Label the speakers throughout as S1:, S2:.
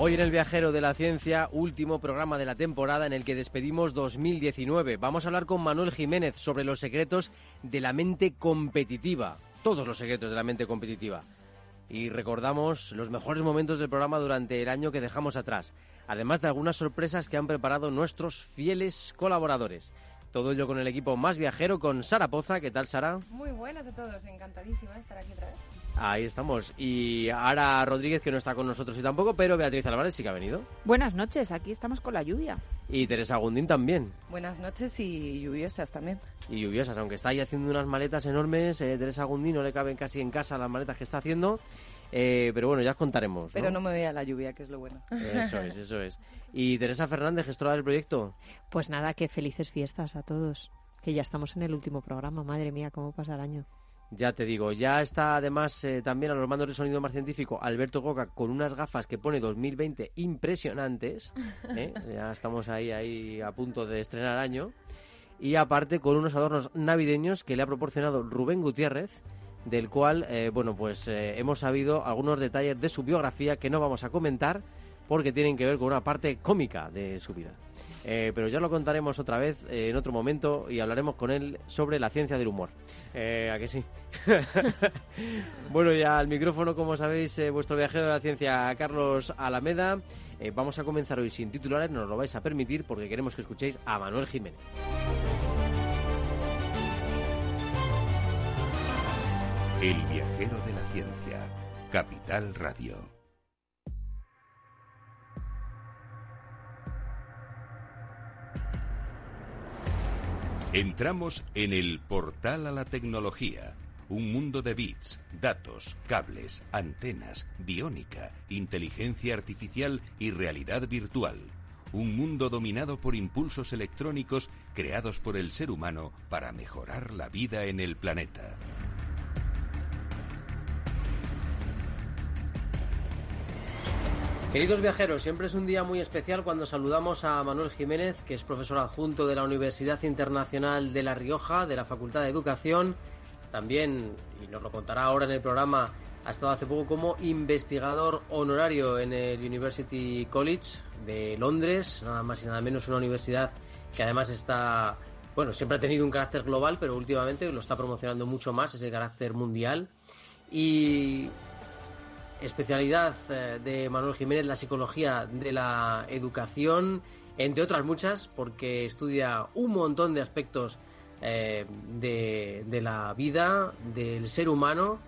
S1: Hoy en el Viajero de la Ciencia, último programa de la temporada en el que despedimos 2019. Vamos a hablar con Manuel Jiménez sobre los secretos de la mente competitiva. Todos los secretos de la mente competitiva. Y recordamos los mejores momentos del programa durante el año que dejamos atrás, además de algunas sorpresas que han preparado nuestros fieles colaboradores. Todo ello con el equipo más viajero, con Sara Poza. ¿Qué tal, Sara?
S2: Muy buenas a todos, encantadísima de estar aquí otra vez.
S1: Ahí estamos. Y Ara Rodríguez, que no está con nosotros y tampoco, pero Beatriz Álvarez sí que ha venido.
S3: Buenas noches, aquí estamos con la lluvia.
S1: Y Teresa Gundín también.
S2: Buenas noches y lluviosas también.
S1: Y lluviosas, aunque está ahí haciendo unas maletas enormes. eh, Teresa Gundín no le caben casi en casa las maletas que está haciendo. Eh, pero bueno, ya os contaremos.
S2: Pero no me vea la lluvia, que es lo bueno.
S1: Eso es, eso es. Y Teresa Fernández, gestora del proyecto.
S3: Pues nada, que felices fiestas a todos. Que ya estamos en el último programa, madre mía, cómo pasa el año.
S1: Ya te digo, ya está además eh, también a los mandos de sonido más científico Alberto Coca con unas gafas que pone 2020 impresionantes. ¿eh? Ya estamos ahí, ahí a punto de estrenar año. Y aparte con unos adornos navideños que le ha proporcionado Rubén Gutiérrez, del cual, eh, bueno, pues eh, hemos sabido algunos detalles de su biografía que no vamos a comentar porque tienen que ver con una parte cómica de su vida. Eh, pero ya lo contaremos otra vez eh, en otro momento y hablaremos con él sobre la ciencia del humor. Eh, ¿A que sí? bueno, ya al micrófono, como sabéis, vuestro viajero de la ciencia, Carlos Alameda. Vamos a comenzar hoy sin titulares, nos lo vais a permitir porque queremos que escuchéis a Manuel Jiménez.
S4: El viajero de la ciencia. Capital Radio. Entramos en el portal a la tecnología. Un mundo de bits, datos, cables, antenas, biónica, inteligencia artificial y realidad virtual. Un mundo dominado por impulsos electrónicos creados por el ser humano para mejorar la vida en el planeta.
S1: Queridos viajeros, siempre es un día muy especial cuando saludamos a Manuel Jiménez, que es profesor adjunto de la Universidad Internacional de La Rioja, de la Facultad de Educación. También, y nos lo contará ahora en el programa, ha estado hace poco como investigador honorario en el University College de Londres, nada más y nada menos una universidad que además está, bueno, siempre ha tenido un carácter global, pero últimamente lo está promocionando mucho más, ese carácter mundial. Y especialidad eh, de Manuel Jiménez, la psicología de la educación, entre otras muchas, porque estudia un montón de aspectos eh, de, de la vida, del ser humano,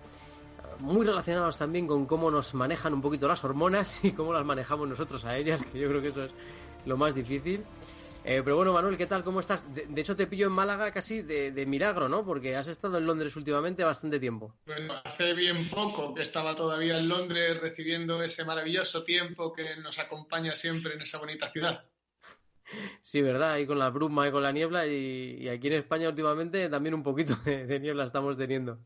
S1: muy relacionados también con cómo nos manejan un poquito las hormonas y cómo las manejamos nosotros a ellas, que yo creo que eso es lo más difícil. Eh, pero bueno, Manuel, ¿qué tal? ¿Cómo estás? De, de hecho, te pillo en Málaga casi de, de, milagro, ¿no? Porque has estado en Londres últimamente bastante tiempo.
S5: Bueno, hace bien poco que estaba todavía en Londres recibiendo ese maravilloso tiempo que nos acompaña siempre en esa bonita ciudad.
S1: Sí, ¿verdad? Y con la bruma y con la niebla y, y aquí en España últimamente también un poquito de, de, niebla estamos teniendo.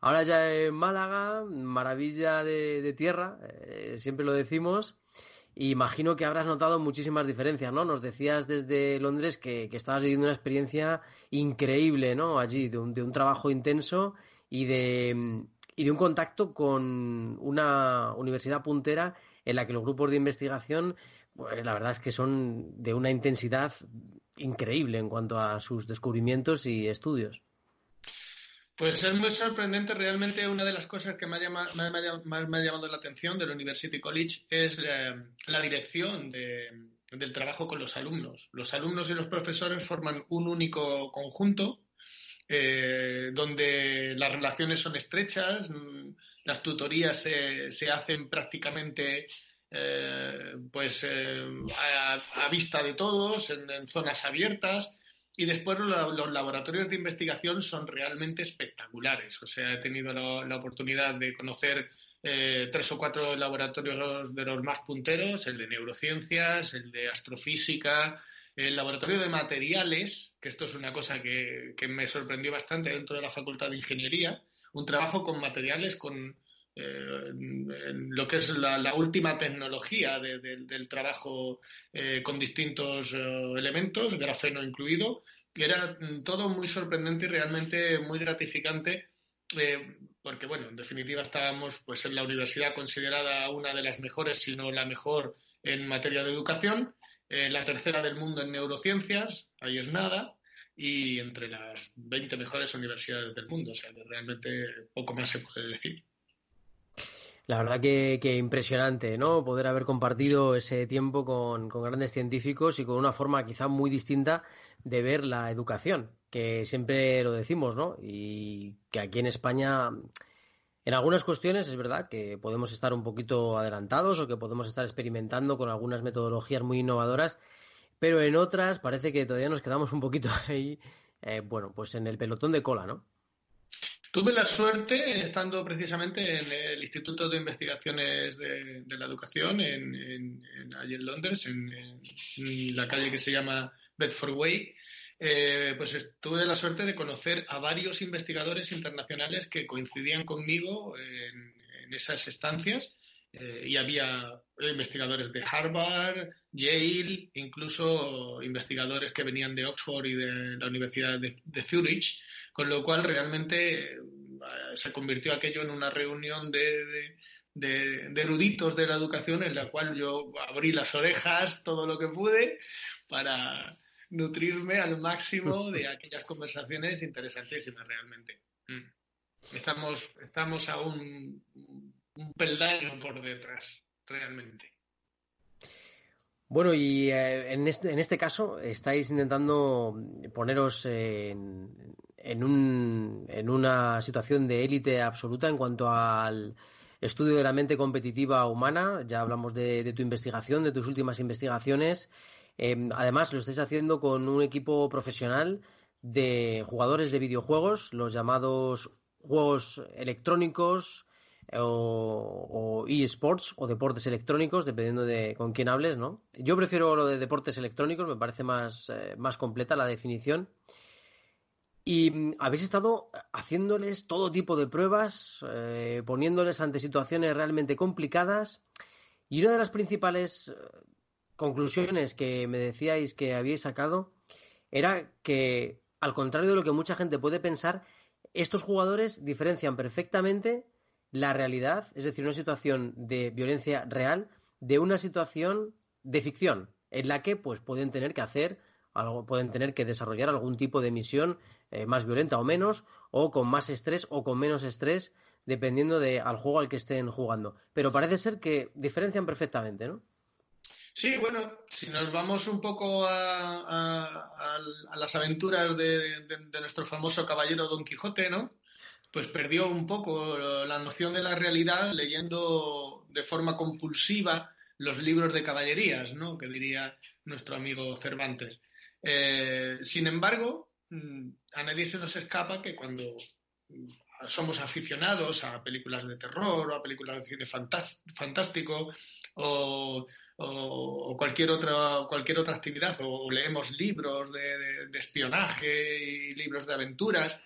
S1: Ahora ya en Málaga, maravilla de, de tierra, eh, siempre lo decimos. Imagino que habrás notado muchísimas diferencias, ¿no? Nos decías desde Londres que, que estabas viviendo una experiencia increíble, ¿no? Allí, de un, de un trabajo intenso y de, y de un contacto con una universidad puntera en la que los grupos de investigación, pues la verdad es que son de una intensidad increíble en cuanto a sus descubrimientos y estudios.
S5: Pues es muy sorprendente. Realmente una de las cosas que ha, llamado, me ha, me ha llamado la atención del University College es eh, la dirección de, del trabajo con los alumnos. Los alumnos y los profesores forman un único conjunto eh, donde las relaciones son estrechas, las tutorías se, se hacen prácticamente eh, pues a, vista de todos, en zonas abiertas Y después los laboratorios de investigación son realmente espectaculares. O sea, he tenido la, oportunidad de conocer eh, tres o cuatro laboratorios de los más punteros, el de neurociencias, el de astrofísica, el laboratorio de materiales, que esto es una cosa que, me sorprendió bastante dentro de la Facultad de Ingeniería, un trabajo con materiales, con eh, lo que es la, última tecnología del trabajo eh, con distintos eh, elementos, grafeno incluido, que era todo muy sorprendente y realmente muy gratificante. porque bueno, en definitiva estábamos pues en la universidad considerada una de las mejores, si no la mejor en materia de educación, la tercera del mundo en neurociencias, ahí es nada, y entre las 20 mejores universidades del mundo. O sea, que realmente poco más se puede decir.
S1: La verdad que, impresionante, ¿no? Poder haber compartido ese tiempo con, grandes científicos y con una forma quizá muy distinta de ver la educación, que siempre lo decimos, ¿no? Y que aquí en España en algunas cuestiones es verdad que podemos estar un poquito adelantados o que podemos estar experimentando con algunas metodologías muy innovadoras, pero en otras parece que todavía nos quedamos un poquito ahí, eh, bueno, pues en el pelotón de cola, ¿no?
S5: Tuve la suerte, estando precisamente en el Instituto de Investigaciones de, la Educación, en, allí en Londres, en, en, la calle que se llama Bedford Way, eh, pues tuve la suerte de conocer a varios investigadores internacionales que coincidían conmigo en, esas estancias. Eh, y había investigadores de Harvard, Yale, incluso investigadores que venían de Oxford y de la Universidad de, Zurich, con lo cual realmente eh, se convirtió aquello en una reunión de, de, eruditos de la educación en la cual yo abrí las orejas todo lo que pude para, nutrirme al máximo de aquellas conversaciones interesantísimas realmente. Mm. Estamos, estamos a un, peldaño por detrás, realmente.
S1: Bueno, y eh, en, este, en este caso estáis intentando poneros en, en, un, en una situación de élite absoluta en cuanto al estudio de la mente competitiva humana. Ya hablamos de tu investigación, de tus últimas investigaciones. Em, además, lo estáis haciendo con un equipo profesional de jugadores de videojuegos, los llamados juegos electrónicos eh, o, eSports o deportes electrónicos, dependiendo de con quién hables, ¿no? Yo prefiero lo de deportes electrónicos, me parece más, eh, más completa la definición. Y mm, habéis estado haciéndoles todo tipo de pruebas, eh, poniéndoles ante situaciones realmente complicadas. Y una de las principales conclusiones que me decíais que habíais sacado era que, al contrario de lo que mucha gente puede pensar, estos jugadores diferencian perfectamente la realidad, es decir, una situación de violencia real, de una situación de ficción, en la que pues pueden tener que hacer algo, pueden tener que desarrollar algún tipo de misión eh, más violenta o menos, o con más estrés o con menos estrés, dependiendo de al juego al que estén jugando. Pero parece ser que diferencian perfectamente, ¿no?
S5: Sí, bueno, si nos vamos un poco a, las aventuras de, nuestro famoso caballero Don Quijote, ¿no? Pues perdió un poco la noción de la realidad leyendo de forma compulsiva los libros de caballerías, ¿no? Que diría nuestro amigo Cervantes. Eh, sin embargo, mm, a nadie se nos escapa que cuando somos aficionados a películas de terror o a películas de cine fantástico o cualquier otra cualquier otra actividad o, leemos libros de, espionaje y libros de aventuras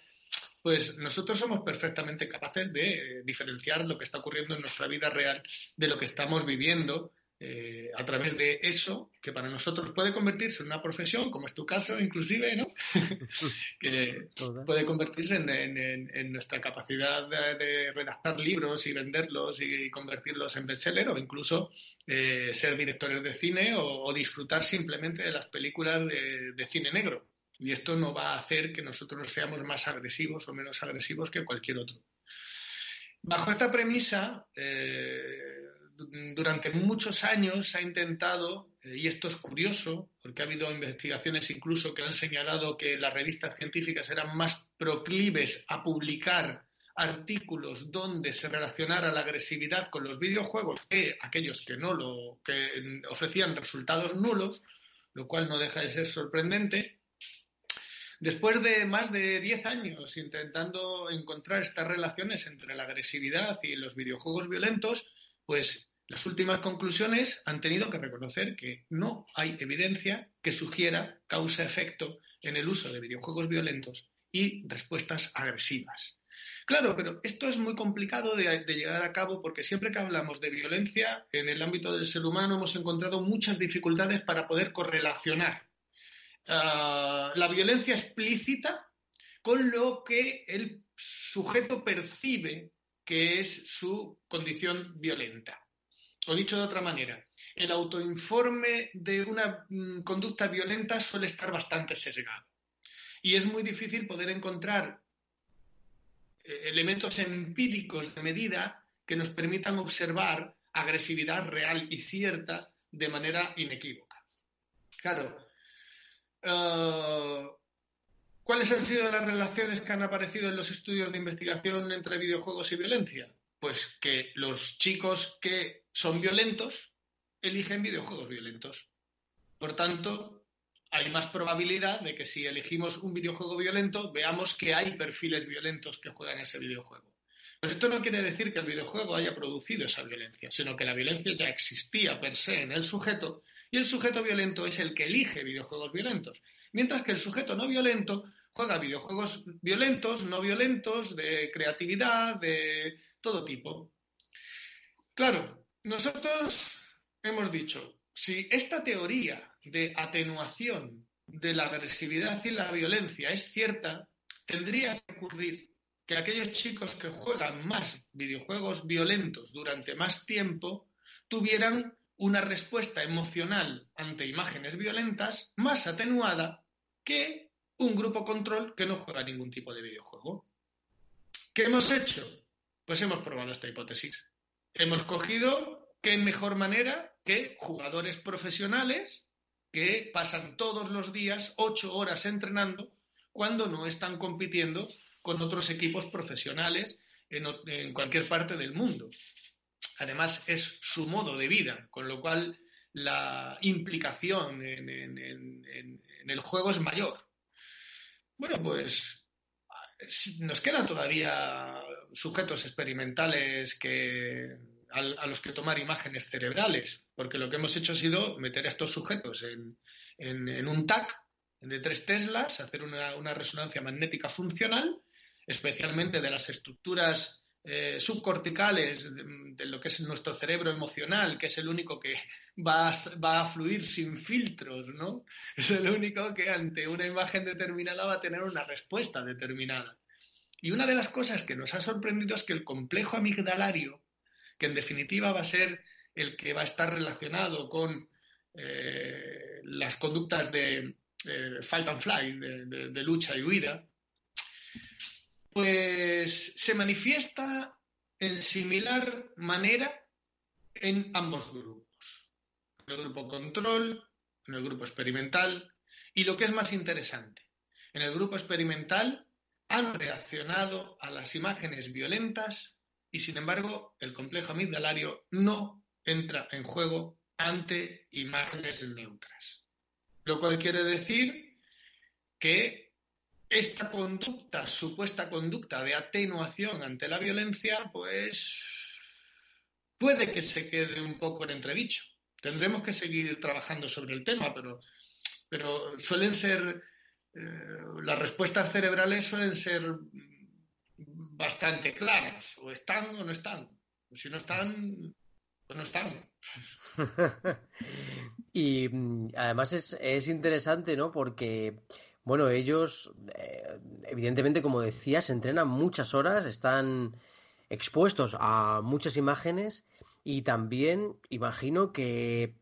S5: pues nosotros somos perfectamente capaces de diferenciar lo que está ocurriendo en nuestra vida real de lo que estamos viviendo eh, a través de eso, que para nosotros puede convertirse en una profesión, como es tu caso, inclusive, ¿no? puede convertirse en, nuestra capacidad de, redactar libros y venderlos y convertirlos en bestseller o incluso eh, ser directores de cine o, disfrutar simplemente de las películas de, cine negro. Y esto no va a hacer que nosotros seamos más agresivos o menos agresivos que cualquier otro. Bajo esta premisa, eh, durante muchos años se ha intentado, eh, y esto es curioso, porque ha habido investigaciones incluso que han señalado que las revistas científicas eran más proclives a publicar artículos donde se relacionara la agresividad con los videojuegos que aquellos que no lo que ofrecían resultados nulos, lo cual no deja de ser sorprendente. Después de más de 10 años intentando encontrar estas relaciones entre la agresividad y los videojuegos violentos, pues las últimas conclusiones han tenido que reconocer que no hay evidencia que sugiera causa-efecto en el uso de videojuegos violentos y respuestas agresivas. Claro, pero esto es muy complicado de, llegar a cabo porque siempre que hablamos de violencia en el ámbito del ser humano hemos encontrado muchas dificultades para poder correlacionar ah, la violencia explícita con lo que el sujeto percibe que es su condición violenta. O dicho de otra manera, el autoinforme de una mm, conducta violenta suele estar bastante sesgado. Y es muy difícil poder encontrar eh, elementos empíricos de medida que nos permitan observar agresividad real y cierta de manera inequívoca. Claro, eh, ¿cuáles han sido las relaciones que han aparecido en los estudios de investigación entre videojuegos y violencia? Pues que los chicos que son violentos eligen videojuegos violentos. Por tanto, hay más probabilidad de que si elegimos un videojuego violento, veamos que hay perfiles violentos que juegan ese videojuego. Pero esto no quiere decir que el videojuego haya producido esa violencia, sino que la violencia ya existía per se en el sujeto y el sujeto violento es el que elige videojuegos violentos. Mientras que el sujeto no violento juega videojuegos violentos, no violentos, de creatividad, de todo tipo. Claro, nosotros hemos dicho, si esta teoría de atenuación de la agresividad y la violencia es cierta, tendría que ocurrir que aquellos chicos que juegan más videojuegos violentos durante más tiempo tuvieran una respuesta emocional ante imágenes violentas más atenuada que un grupo control que no juega ningún tipo de videojuego. ¿Qué hemos hecho? Pues hemos probado esta hipótesis. Hemos cogido qué mejor manera que jugadores profesionales que pasan todos los días ocho horas entrenando cuando no están compitiendo con otros equipos profesionales en, cualquier parte del mundo. Además, es su modo de vida, con lo cual la implicación en, el juego es mayor. Bueno, pues nos quedan todavía sujetos experimentales que a, los que tomar imágenes cerebrales, porque lo que hemos hecho ha sido meter a estos sujetos en, un TAC de tres teslas, hacer una, resonancia magnética funcional, especialmente de las estructuras eh, subcorticales de, lo que es nuestro cerebro emocional, que es el único que va a, va a, fluir sin filtros, ¿no? Es el único que ante una imagen determinada va a tener una respuesta determinada. Y una de las cosas que nos ha sorprendido es que el complejo amigdalario que en definitiva va a ser el que va a estar relacionado con eh, las conductas de fight and fly, de, lucha y huida, pues se manifiesta en similar manera en ambos grupos, en el grupo control, en el grupo experimental, y lo que es más interesante, en el grupo experimental han reaccionado a las imágenes violentas y sin embargo el complejo amigdalario no entra en juego ante imágenes neutras. Lo cual quiere decir que esta conducta, supuesta conducta de atenuación ante la violencia, pues puede que se quede un poco en entredicho. Tendremos que seguir trabajando sobre el tema, pero, pero suelen ser, eh, las respuestas cerebrales suelen ser bastante claras. O están o no están. Si no están, pues no están.
S1: y mm, además es, es, interesante, ¿no? Porque, bueno, ellos, eh, evidentemente, como decías, entrenan muchas horas, están expuestos a muchas imágenes y también imagino que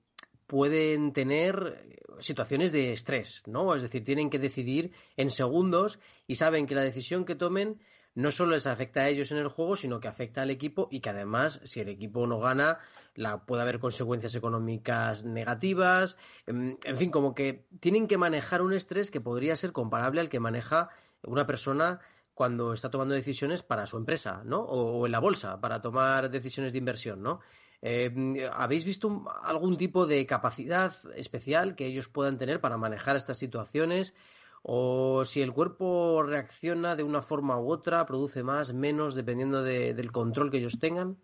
S1: pueden tener situaciones de estrés, ¿no? Es decir, tienen que decidir en segundos y saben que la decisión que tomen no solo les afecta a ellos en el juego, sino que afecta al equipo y que además, si el equipo no gana, la, puede haber consecuencias económicas negativas. En, fin, como que tienen que manejar un estrés que podría ser comparable al que maneja una persona cuando está tomando decisiones para su empresa, ¿no? O, en la bolsa, para tomar decisiones de inversión, ¿no? Eh, ¿Habéis visto algún tipo de capacidad especial que ellos puedan tener para manejar estas situaciones? O si el cuerpo reacciona de una forma u otra, produce más, menos, dependiendo del control que ellos tengan?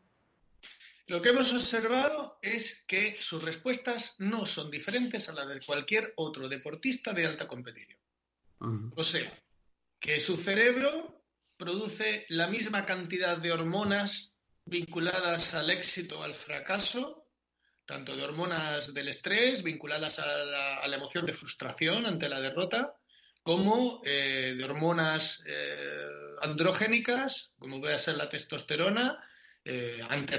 S5: Lo que hemos observado es que sus respuestas no son diferentes a las de cualquier otro deportista de alta competición. O sea, que su cerebro produce la misma cantidad de hormonas vinculadas al éxito o al fracaso, tanto de hormonas del estrés vinculadas a la, emoción de frustración ante la derrota, como eh, de hormonas eh, androgénicas, como puede ser la testosterona, eh, ante,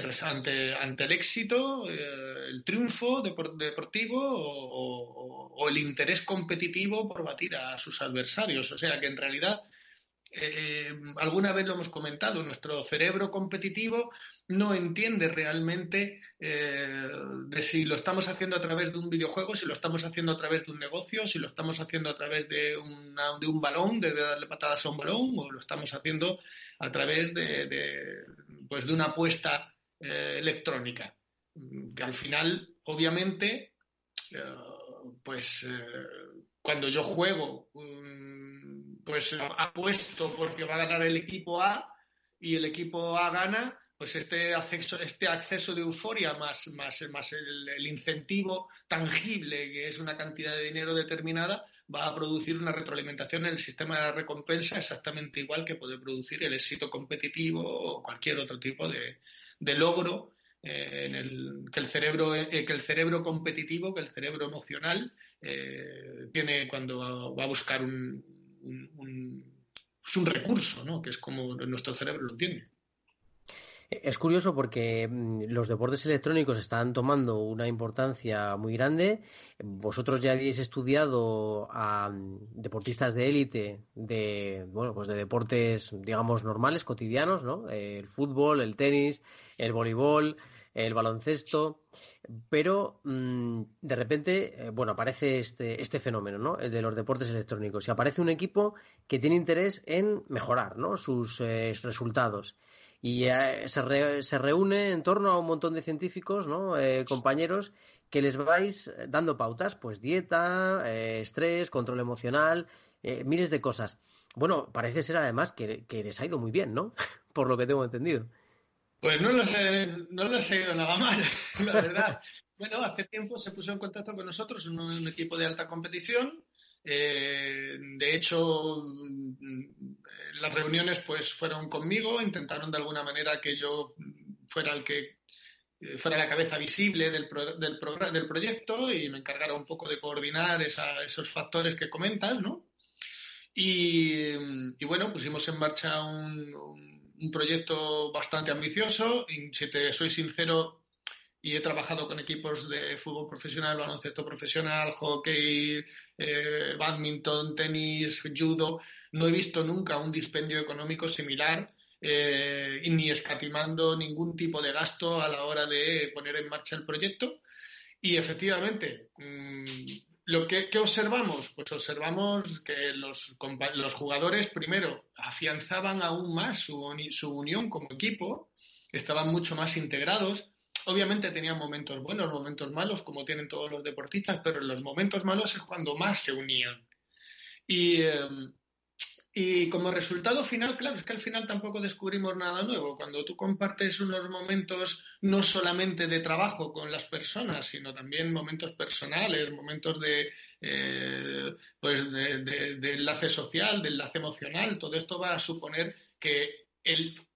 S5: ante, el éxito, eh, el triunfo deportivo o, el interés competitivo por batir a sus adversarios. O sea que en realidad, eh, alguna vez lo hemos comentado, nuestro cerebro competitivo no entiende realmente eh, de si lo estamos haciendo a través de un videojuego, si lo estamos haciendo a través de un negocio, si lo estamos haciendo a través de, de un balón, de darle patadas a un balón, o lo estamos haciendo a través de, pues de una apuesta eh, electrónica. Que al final, obviamente, eh, pues cuando yo juego, mm, pues apuesto porque va a ganar el equipo A y el equipo A gana, pues este acceso, este acceso de euforia más, más, más el, incentivo tangible, que es una cantidad de dinero determinada, va a producir una retroalimentación en el sistema de la recompensa exactamente igual que puede producir el éxito competitivo o cualquier otro tipo de, logro eh, en el, que, el cerebro, eh, que el cerebro competitivo, que el cerebro emocional eh, tiene cuando va, a buscar un, un, un recurso, ¿no? que es como nuestro cerebro lo tiene.
S1: Es curioso porque mm, los deportes electrónicos están tomando una importancia muy grande. Vosotros ya habéis estudiado a mm, deportistas de élite de bueno, pues de deportes digamos normales, cotidianos, ¿no? El fútbol, el tenis, el voleibol, el baloncesto, pero mm, de repente, eh, bueno, aparece este, este fenómeno, ¿no? El de los deportes electrónicos. Y aparece un equipo que tiene interés en mejorar, ¿no? Sus eh, resultados y eh, se, se, reúne en torno a un montón de científicos, ¿no? Eh, compañeros, que les vais dando pautas, pues dieta, eh, estrés, control emocional, miles de cosas. Bueno, parece ser además que, les ha ido muy bien, ¿no? Por lo que tengo entendido.
S5: Pues no he, no los he ido nada mal, la verdad. bueno, hace tiempo se puso en contacto con nosotros un equipo de alta competición eh, de hecho, las reuniones pues fueron conmigo, intentaron de alguna manera que yo fuera el que eh, fuera la cabeza visible del, del, del proyecto y me encargara un poco de coordinar esos factores que comentas, ¿no? Y, bueno, pusimos en marcha un, proyecto bastante ambicioso si te soy sincero, y he trabajado con equipos de fútbol profesional, baloncesto profesional, hockey, eh, badminton, tenis, judo. No he visto nunca un dispendio económico similar eh, ni escatimando ningún tipo de gasto a la hora de poner en marcha el proyecto. Y efectivamente, mm, lo que, observamos, pues observamos que los, los, jugadores primero afianzaban aún más su, su unión como equipo, estaban mucho más integrados Obviamente tenían momentos buenos, momentos malos, como tienen todos los deportistas, pero en los momentos malos es cuando más se unían. Y, em, y como resultado final, claro, es que al final tampoco descubrimos nada nuevo. Cuando tú compartes unos momentos no solamente de trabajo con las personas, sino también momentos personales, momentos de, eh, pues de enlace social, de enlace emocional, todo esto va a suponer que el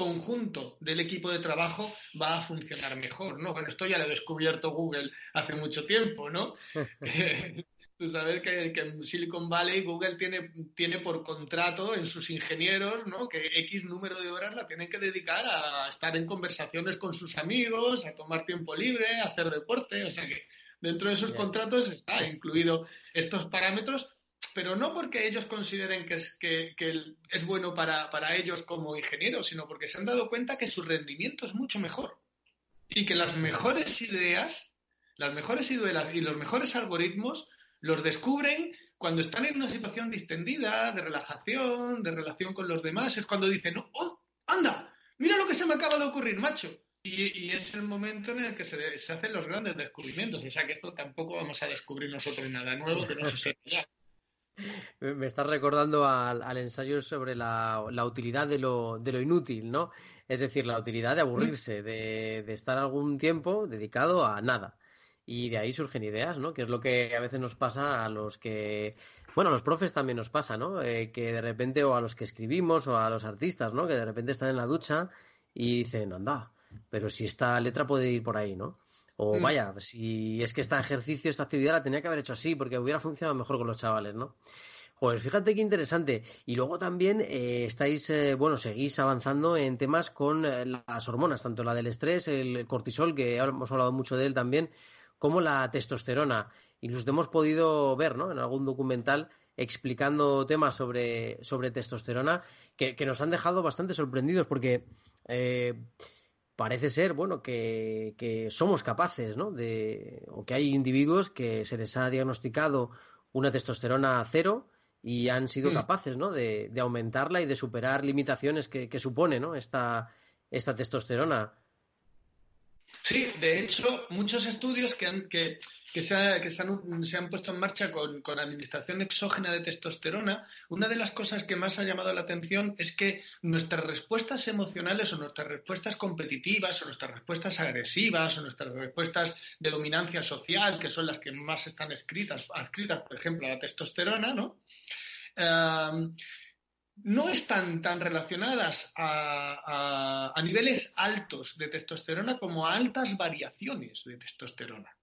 S5: conjunto del equipo de trabajo va a funcionar mejor, ¿no? Bueno, esto ya lo ha descubierto Google hace mucho tiempo, ¿no? Tú sabes que, en Silicon Valley Google tiene, tiene por contrato en sus ingenieros, ¿no? Que X número de horas la tienen que dedicar a estar en conversaciones con sus amigos, a tomar tiempo libre, a hacer deporte, o sea que dentro de esos contratos está incluido estos parámetros pero no porque ellos consideren que es, que, es bueno para, ellos como ingenieros, sino porque se han dado cuenta que su rendimiento es mucho mejor y que las mejores ideas, las mejores ideas y los mejores algoritmos los descubren cuando están en una situación distendida, de relajación, de relación con los demás, es cuando dicen, oh, anda, mira lo que se me acaba de ocurrir, macho. Y, es el momento en el que se, se, hacen los grandes descubrimientos. O sea que esto tampoco vamos a descubrir nosotros nada nuevo que no se sepa ya.
S1: Me estás recordando al, ensayo sobre la, utilidad de lo, de lo, inútil, ¿no? Es decir, la utilidad de aburrirse, de, de, estar algún tiempo dedicado a nada. Y de ahí surgen ideas, ¿no? Que es lo que a veces nos pasa a los que... Bueno, a los profes también nos pasa, ¿no? Eh, que de repente, o a los que escribimos, o a los artistas, ¿no? Que de repente están en la ducha y dicen, anda, pero si esta letra puede ir por ahí, ¿no? O mm. vaya, si es que este ejercicio, esta actividad la tenía que haber hecho así, porque hubiera funcionado mejor con los chavales, ¿no? Pues fíjate qué interesante. Y luego también eh, estáis, eh, bueno, seguís avanzando en temas con eh, las hormonas, tanto la del estrés, el cortisol, que hemos hablado mucho de él también, como la testosterona. Incluso hemos podido ver, ¿no? En algún documental explicando temas sobre, sobre testosterona que, que nos han dejado bastante sorprendidos porque parece ser, bueno, que, somos capaces, ¿no? De, o que hay individuos que se les ha diagnosticado una testosterona cero y han sido mm. capaces, ¿no? De, aumentarla y de superar limitaciones que, que supone, ¿no? Esta, esta testosterona.
S5: Sí, de hecho, muchos estudios que, han, que, que, se, han, puesto en marcha con, administración exógena de testosterona, una de las cosas que más ha llamado la atención es que nuestras respuestas emocionales o nuestras respuestas competitivas o nuestras respuestas agresivas o nuestras respuestas de dominancia social, que son las que más están escritas, adscritas, por ejemplo, a la testosterona, ¿no? No están tan relacionadas a, niveles altos de testosterona como a altas variaciones de testosterona.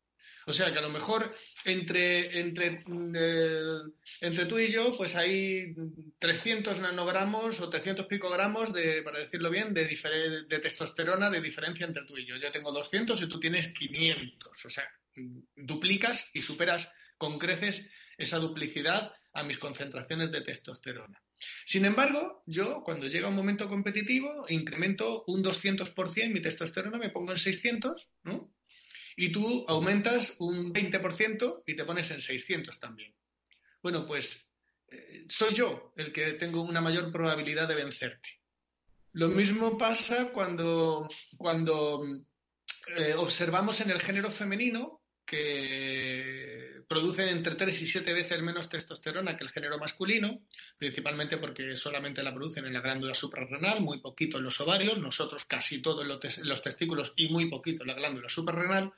S5: O sea que a lo mejor entre, entre, eh, entre tú y yo, pues hay 300 nanogramos o 300 picogramos de, para decirlo bien, de, de testosterona de diferencia entre tú y yo. Yo tengo 200 y tú tienes 500. O sea, duplicas y superas con creces esa duplicidad a mis concentraciones de testosterona. Sin embargo, yo cuando llega un momento competitivo incremento un 200% mi testosterona, me pongo en 600, ¿no? Y tú aumentas un 20% y te pones en 600 también. Bueno, pues eh, soy yo el que tengo una mayor probabilidad de vencerte. Lo mismo pasa cuando, cuando eh, observamos en el género femenino que producen entre 3 y 7 veces menos testosterona que el género masculino, principalmente porque solamente la producen en la glándula suprarrenal, muy poquito en los ovarios, nosotros casi todo en los testículos y muy poquito en la glándula suprarrenal,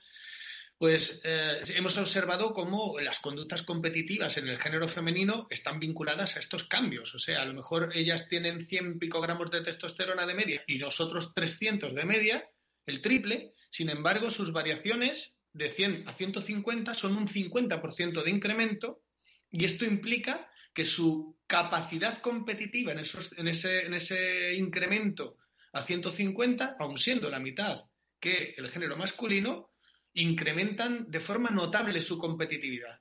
S5: pues eh, hemos observado cómo las conductas competitivas en el género femenino están vinculadas a estos cambios. O sea, a lo mejor ellas tienen 100 picogramos de testosterona de media y nosotros 300 de media, el triple, sin embargo, sus variaciones de 100 a 150 son un 50% de incremento y esto implica que su capacidad competitiva en, en, ese, en ese incremento a 150, aun siendo la mitad que el género masculino, incrementan de forma notable su competitividad.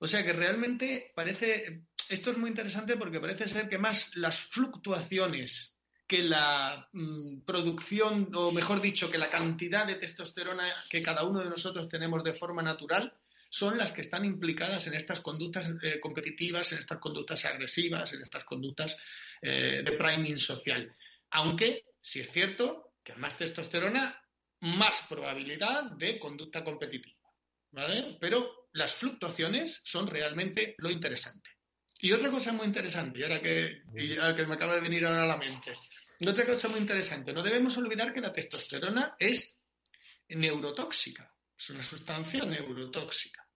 S5: O sea que realmente parece, esto es muy interesante porque parece ser que más las fluctuaciones que la mm, producción, o mejor dicho, que la cantidad de testosterona que cada uno de nosotros tenemos de forma natural, son las que están implicadas en estas conductas eh, competitivas, en estas conductas agresivas, en estas conductas eh, de priming social. Aunque, si es cierto, que más testosterona, más probabilidad de conducta competitiva. ¿Vale? Pero las fluctuaciones son realmente lo interesante. Y otra cosa muy interesante, y ahora que, que me acaba de venir ahora a la mente, otra cosa muy interesante, no debemos olvidar que la testosterona es neurotóxica, es una sustancia neurotóxica.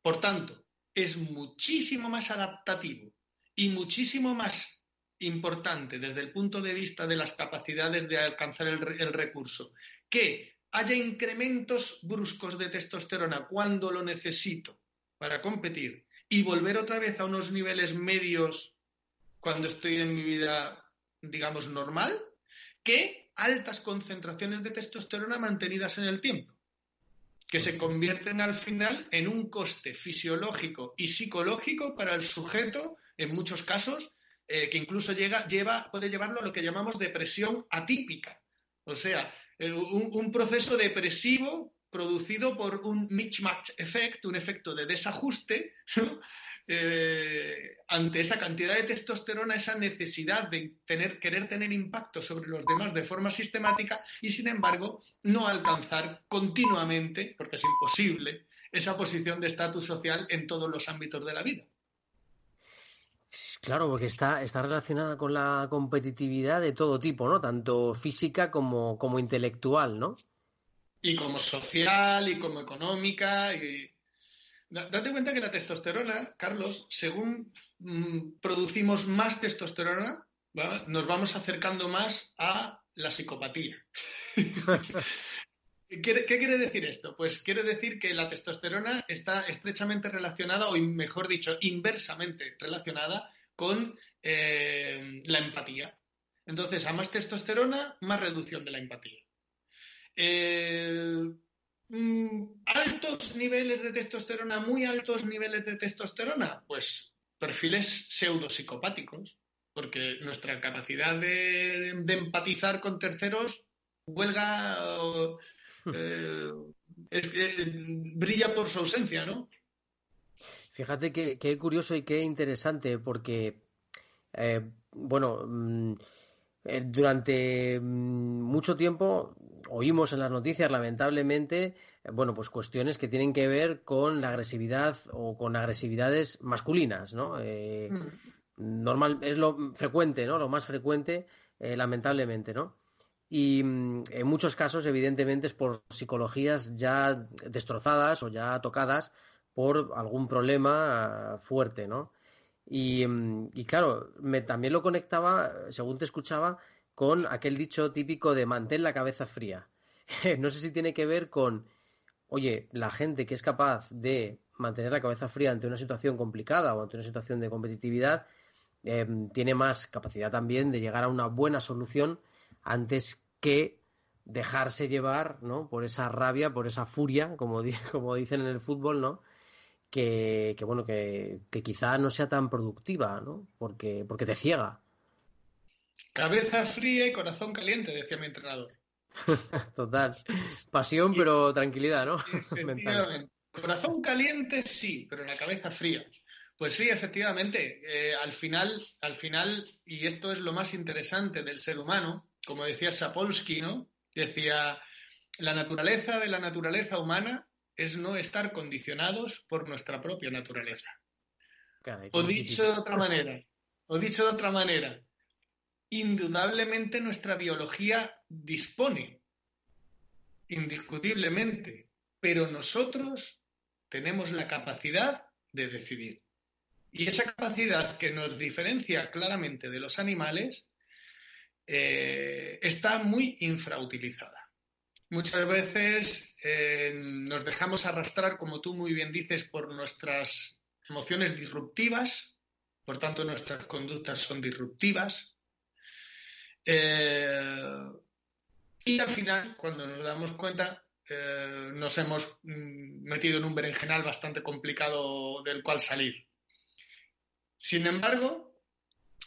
S5: Por tanto, es muchísimo más adaptativo y muchísimo más importante desde el punto de vista de las capacidades de alcanzar el, recurso que haya incrementos bruscos de testosterona cuando lo necesito para competir y volver otra vez a unos niveles medios cuando estoy en mi vida digamos, normal, que altas concentraciones de testosterona mantenidas en el tiempo, que se convierten al final en un coste fisiológico y psicológico para el sujeto, en muchos casos, eh, que incluso llega, lleva, puede llevarlo a lo que llamamos depresión atípica. O sea, eh, un, proceso depresivo producido por un mismatch effect, un efecto de desajuste, ¿no? Eh, ante esa cantidad de testosterona, esa necesidad de tener, querer tener impacto sobre los demás de forma sistemática y, sin embargo, no alcanzar continuamente, porque es imposible, esa posición de estatus social en todos los ámbitos de la vida.
S1: Claro, porque está, está relacionada con la competitividad de todo tipo, ¿no? Tanto física como, como intelectual, ¿no?
S5: Y como social y como económica. Y... Date cuenta que la testosterona, Carlos, según mm, producimos más testosterona, nos vamos acercando más a la psicopatía. ¿Qué, quiere decir esto? Pues quiere decir que la testosterona está estrechamente relacionada, o mejor dicho, inversamente relacionada con eh, la empatía. Entonces, a más testosterona, más reducción de la empatía. Eh, mm, altos niveles de testosterona, muy altos niveles de testosterona, pues perfiles pseudopsicopáticos, porque nuestra capacidad de, empatizar con terceros huelga, eh, brilla por su ausencia, ¿no?
S1: Fíjate qué curioso y qué interesante, porque, eh, bueno, mm, eh, durante mm, mucho tiempo oímos en las noticias, lamentablemente, bueno, pues cuestiones que tienen que ver con la agresividad o con agresividades masculinas, ¿no? Mm normal, es lo frecuente, ¿no? Lo más frecuente, eh, lamentablemente, ¿no? Y mm, en muchos casos, evidentemente, es por psicologías ya destrozadas o ya tocadas por algún problema fuerte, ¿no? Y, mm, claro, me, también lo conectaba, según te escuchaba, con aquel dicho típico de mantén la cabeza fría. no sé si tiene que ver con, oye, la gente que es capaz de mantener la cabeza fría ante una situación complicada o ante una situación de competitividad, Em, tiene más capacidad también de llegar a una buena solución antes que dejarse llevar ¿no? por esa rabia, por esa furia, como, como dicen en el fútbol, ¿no? Que, bueno, que, quizá no sea tan productiva, ¿no? Porque, porque te ciega.
S5: Cabeza fría y corazón caliente, decía mi entrenador.
S1: Total. Pasión, pero tranquilidad, ¿no?
S5: Corazón caliente, sí, pero la cabeza fría. Pues sí, efectivamente. Eh, al final, al final, y esto es lo más interesante del ser humano, como decía Sapolsky, ¿no? Decía, la naturaleza de la naturaleza humana es no estar condicionados por nuestra propia naturaleza. o dicho de otra manera, o dicho de otra manera, indudablemente nuestra biología dispone, indiscutiblemente, pero nosotros tenemos la capacidad de decidir. Y esa capacidad que nos diferencia claramente de los animales eh, está muy infrautilizada. Muchas veces eh, nos dejamos arrastrar, como tú muy bien dices, por nuestras emociones disruptivas, por tanto nuestras conductas son disruptivas. Eh, y al final, cuando nos damos cuenta, nos hemos mm, metido en un berenjenal bastante complicado del cual salir. Sin embargo,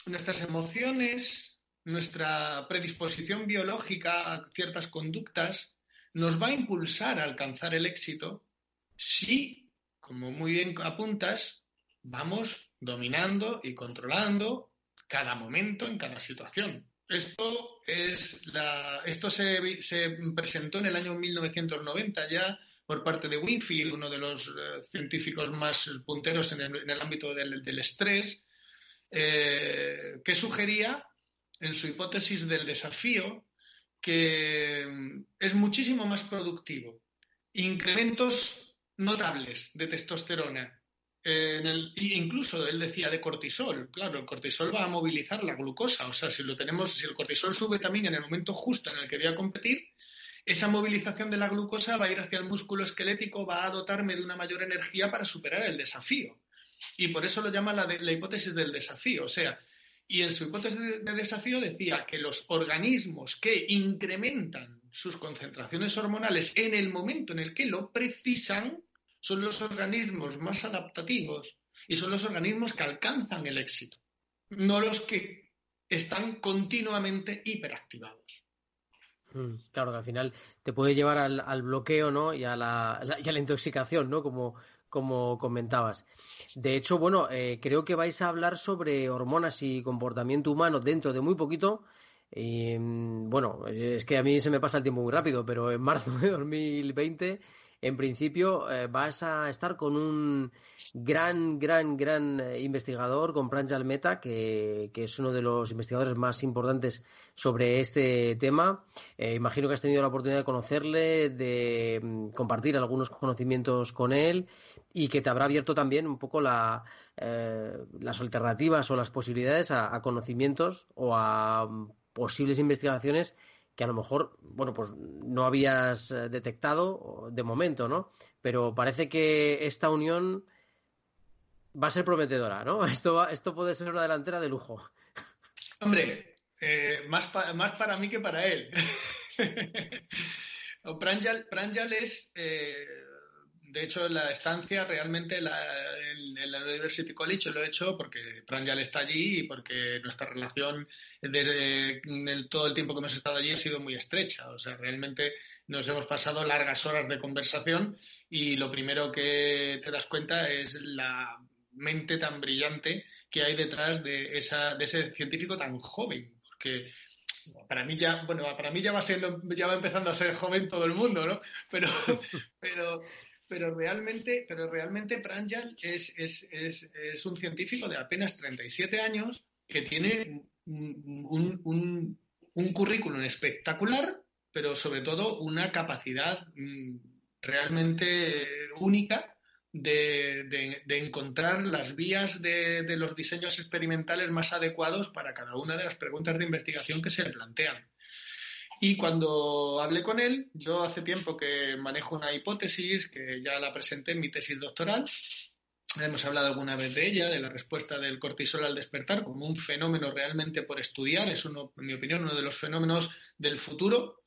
S5: nuestras emociones, nuestra predisposición biológica a ciertas conductas nos va a impulsar a alcanzar el éxito si, como muy bien apuntas, vamos dominando y controlando cada momento en cada situación. Esto, es esto se, se presentó en el año 1990 ya por parte de Winfield, uno de los eh, científicos más punteros en el, ámbito del, estrés, eh, que sugería en su hipótesis del desafío que mm, es muchísimo más productivo. Incrementos notables de testosterona. en el, incluso él decía de cortisol. Claro, el cortisol va a movilizar la glucosa. O sea, si lo tenemos, si el cortisol sube también en el momento justo en el que voy a competir, esa movilización de la glucosa va a ir hacia el músculo esquelético, va a dotarme de una mayor energía para superar el desafío. Y por eso lo llama la, hipótesis del desafío. O sea, y en su hipótesis de, de desafío decía que los organismos que incrementan sus concentraciones hormonales en el momento en el que lo precisan son los organismos más adaptativos y son los organismos que alcanzan el éxito, no los que están continuamente hiperactivados.
S1: Mm, claro, que al final te puede llevar al, bloqueo, ¿no? Y a la, intoxicación, ¿no? Como, como comentabas. De hecho, bueno, eh, creo que vais a hablar sobre hormonas y comportamiento humano dentro de muy poquito. Y, mm, bueno, es que a mí se me pasa el tiempo muy rápido, pero en marzo de 2020 en principio eh, vas a estar con un gran, gran, gran eh, investigador, con Pranjal Meta, que, es uno de los investigadores más importantes sobre este tema. Imagino que has tenido la oportunidad de conocerle, de mm, compartir algunos conocimientos con él y que te habrá abierto también un poco la, las alternativas o las posibilidades a conocimientos o a mm, posibles investigaciones que a lo mejor, bueno, pues no habías eh, detectado de momento, ¿no? Pero parece que esta unión va a ser prometedora, ¿no? Esto, esto puede ser una delantera de lujo.
S5: Hombre, eh, más, más para mí que para él. Pranjal, es eh, de hecho, la estancia realmente en, la University College lo he hecho porque Pranjal está allí y porque nuestra relación desde todo el tiempo que hemos estado allí ha sido muy estrecha. O sea, realmente nos hemos pasado largas horas de conversación y lo primero que te das cuenta es la mente tan brillante que hay detrás de, esa, de ese científico tan joven. Porque para mí ya, bueno, para mí ya va siendo, ya va empezando a ser joven todo el mundo, ¿no? Pero, pero, pero realmente, pero realmente Pranjal es, es, es, es, un científico de apenas 37 años que tiene un, un, currículum espectacular, pero sobre todo una capacidad mm, realmente única de, de, de encontrar las vías de, de, los diseños experimentales más adecuados para cada una de las preguntas de investigación que se le plantean. Y cuando hablé con él, yo hace tiempo que manejo una hipótesis que ya la presenté en mi tesis doctoral. Hemos hablado alguna vez de ella, de la respuesta del cortisol al despertar como un fenómeno realmente por estudiar. Es, uno, en mi opinión, uno de los fenómenos del futuro.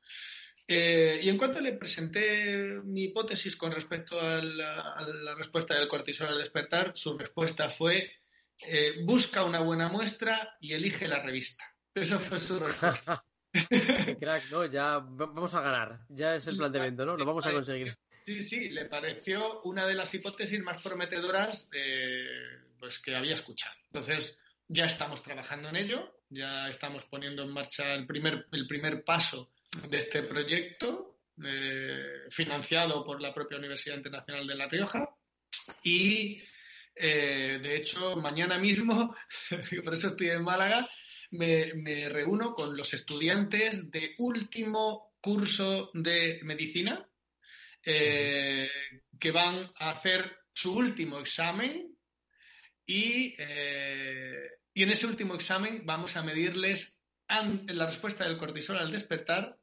S5: Eh, y en cuanto le presenté mi hipótesis con respecto a la, a la respuesta del cortisol al despertar, su respuesta fue eh, busca una buena muestra y elige la revista. Eso fue su respuesta.
S1: Crack, ¿no? Ya vamos a ganar. Ya es el planteamiento, ¿no? Lo vamos a conseguir.
S5: Sí, sí, le pareció una de las hipótesis más prometedoras pues, que había escuchado. Entonces, ya estamos trabajando en ello, ya estamos poniendo en marcha el primer, el primer paso de este proyecto, eh, financiado por la propia Universidad Internacional de La Rioja. Y, eh, de hecho, mañana mismo, por eso estoy en Málaga, me, reúno con los estudiantes de último curso de medicina eh, que van a hacer su último examen y, eh, y, en ese último examen vamos a medirles la respuesta del cortisol al despertar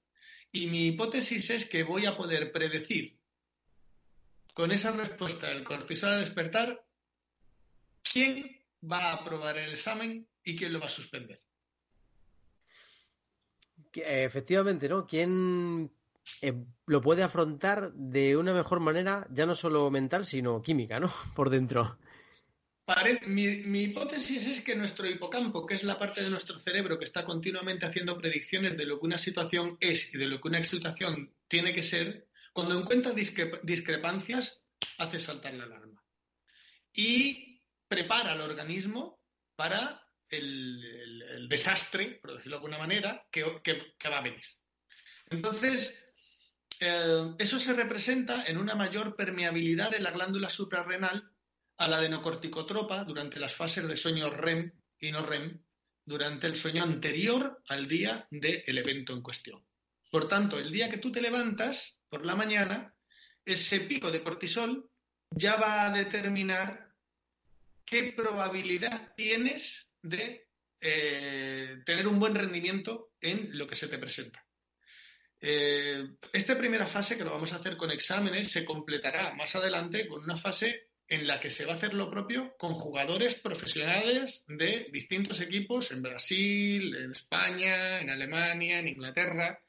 S5: y mi hipótesis es que voy a poder predecir con esa respuesta del cortisol al despertar quién va a aprobar el examen y quién lo va a suspender.
S1: Efectivamente, ¿no? ¿Quién eh, lo puede afrontar de una mejor manera, ya no solo mental, sino química, ¿no? Por dentro.
S5: mi, hipótesis es que nuestro hipocampo, que es la parte de nuestro cerebro que está continuamente haciendo predicciones de lo que una situación es y de lo que una situación tiene que ser, cuando encuentra discrepancias, hace saltar la alarma. Y prepara al organismo para el, desastre, por decirlo de alguna manera, que, va a venir. Entonces, eh, eso se representa en una mayor permeabilidad de la glándula suprarrenal a la adenocorticotropa durante las fases de sueño REM y no REM, durante el sueño anterior al día del evento en cuestión. Por tanto, el día que tú te levantas por la mañana, ese pico de cortisol ya va a determinar qué probabilidad tienes de eh, tener un buen rendimiento en lo que se te presenta. Eh, esta primera fase, que lo vamos a hacer con exámenes, se completará más adelante con una fase en la que se va a hacer lo propio con jugadores profesionales de distintos equipos en Brasil, en España, en Alemania, en Inglaterra,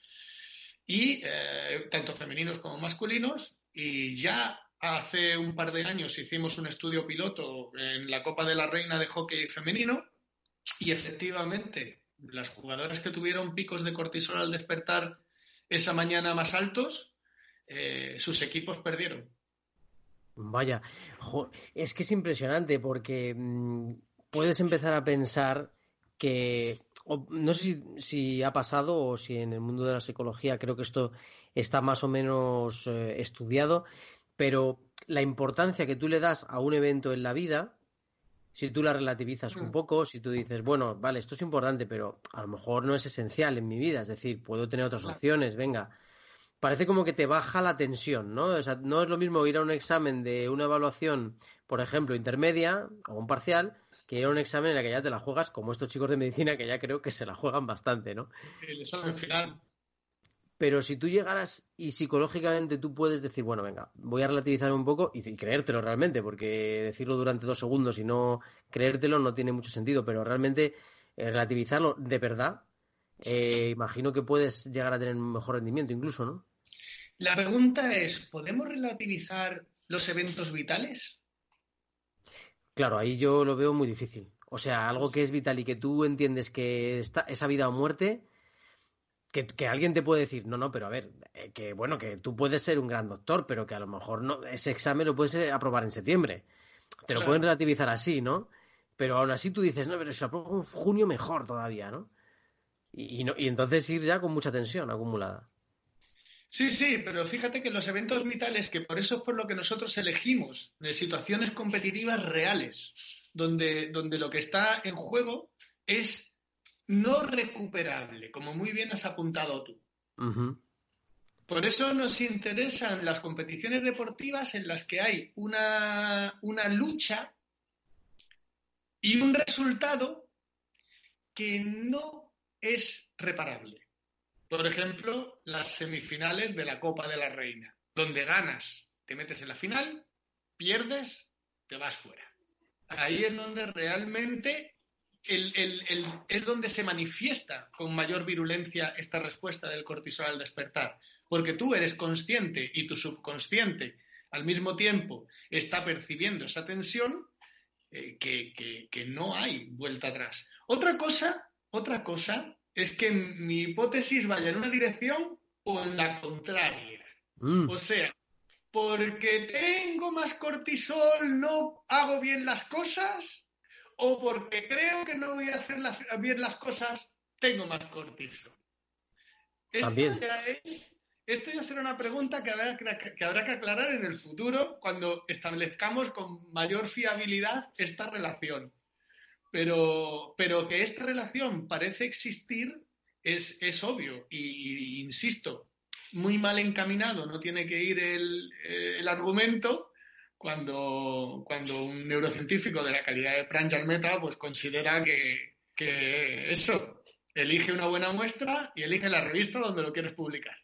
S5: y eh, tanto femeninos como masculinos. Y ya hace un par de años hicimos un estudio piloto en la Copa de la Reina de Hockey Femenino, y efectivamente, las jugadoras que tuvieron picos de cortisol al despertar esa mañana más altos, eh, sus equipos perdieron.
S1: Vaya, es que es impresionante porque mm, puedes empezar a pensar que no sé si, ha pasado o si en el mundo de la psicología creo que esto está más o menos eh, estudiado, pero la importancia que tú le das a un evento en la vida, si tú la relativizas un mm. poco, si tú dices, bueno, vale, esto es importante, pero a lo mejor no es esencial en mi vida, es decir, puedo tener otras opciones, venga. Parece como que te baja la tensión, ¿no? O sea, no es lo mismo ir a un examen de una evaluación, por ejemplo, intermedia o un parcial, que ir a un examen en el que ya te la juegas, como estos chicos de medicina que ya creo que se la juegan bastante, ¿no?
S5: El examen final.
S1: Pero si tú llegaras y psicológicamente tú puedes decir, bueno, venga, voy a relativizar un poco y, creértelo realmente, porque decirlo durante dos segundos y no creértelo no tiene mucho sentido, pero realmente eh, relativizarlo de verdad, eh, imagino que puedes llegar a tener un mejor rendimiento incluso, ¿no?
S5: La pregunta es, ¿podemos relativizar los eventos vitales?
S1: Claro, ahí yo lo veo muy difícil. O sea, algo que es vital y que tú entiendes que está, esa vida o muerte, que, alguien te puede decir, no, no, pero a ver, eh, que bueno, que tú puedes ser un gran doctor, pero que a lo mejor no, ese examen lo puedes eh, aprobar en septiembre. Te lo pueden relativizar así, ¿no? Pero aún así tú dices, no, pero si apruebo en junio mejor todavía, ¿no? Y, no, y entonces ir ya con mucha tensión acumulada.
S5: Sí, sí, pero fíjate que los eventos vitales, que por eso es por lo que nosotros elegimos, de situaciones competitivas reales, donde, donde lo que está en juego es no recuperable, como muy bien has apuntado tú. Por eso nos interesan las competiciones deportivas en las que hay una, una lucha y un resultado que no es reparable. Por ejemplo, las semifinales de la Copa de la Reina, donde ganas, te metes en la final, pierdes, te vas fuera. Ahí es donde realmente es donde se manifiesta con mayor virulencia esta respuesta del cortisol al despertar. Porque tú eres consciente y tu subconsciente al mismo tiempo está percibiendo esa tensión eh, que, no hay vuelta atrás. Otra cosa, otra cosa es que mi hipótesis vaya en una dirección o en la contraria. Mm. O sea, porque tengo más cortisol, no hago bien las cosas, o porque creo que no voy a hacer bien las cosas, tengo más cortisol. Esto ya, es, esto ya será una pregunta que habrá que, habrá que aclarar en el futuro cuando establezcamos con mayor fiabilidad esta relación. Pero, pero que esta relación parece existir es, es obvio y, insisto, muy mal encaminado no tiene que ir el, el argumento cuando, cuando un neurocientífico de la calidad de Pranjal Meta pues considera que, que eso, elige una buena muestra y elige la revista donde lo quieres publicar.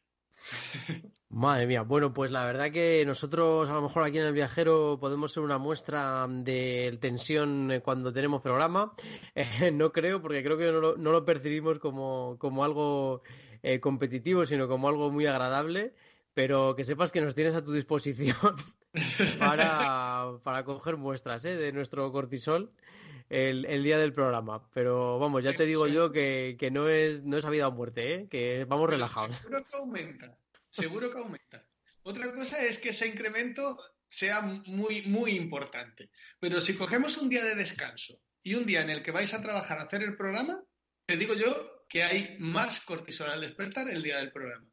S1: Madre mía, bueno, pues la verdad que nosotros a lo mejor aquí en el viajero podemos ser una muestra de tensión cuando tenemos programa. Eh, no creo, porque creo que no lo, no lo percibimos como, como algo eh, competitivo, sino como algo muy agradable. Pero que sepas que nos tienes a tu disposición para, para coger muestras ¿eh? de nuestro cortisol el, el, día del programa. Pero vamos, ya te digo yo que, que, no es no es a vida o muerte, ¿eh? que vamos relajados.
S5: Seguro que aumenta, seguro que aumenta. Otra cosa es que ese incremento sea muy, muy importante. Pero si cogemos un día de descanso y un día en el que vais a trabajar a hacer el programa, te digo yo que hay más cortisol al despertar el día del programa.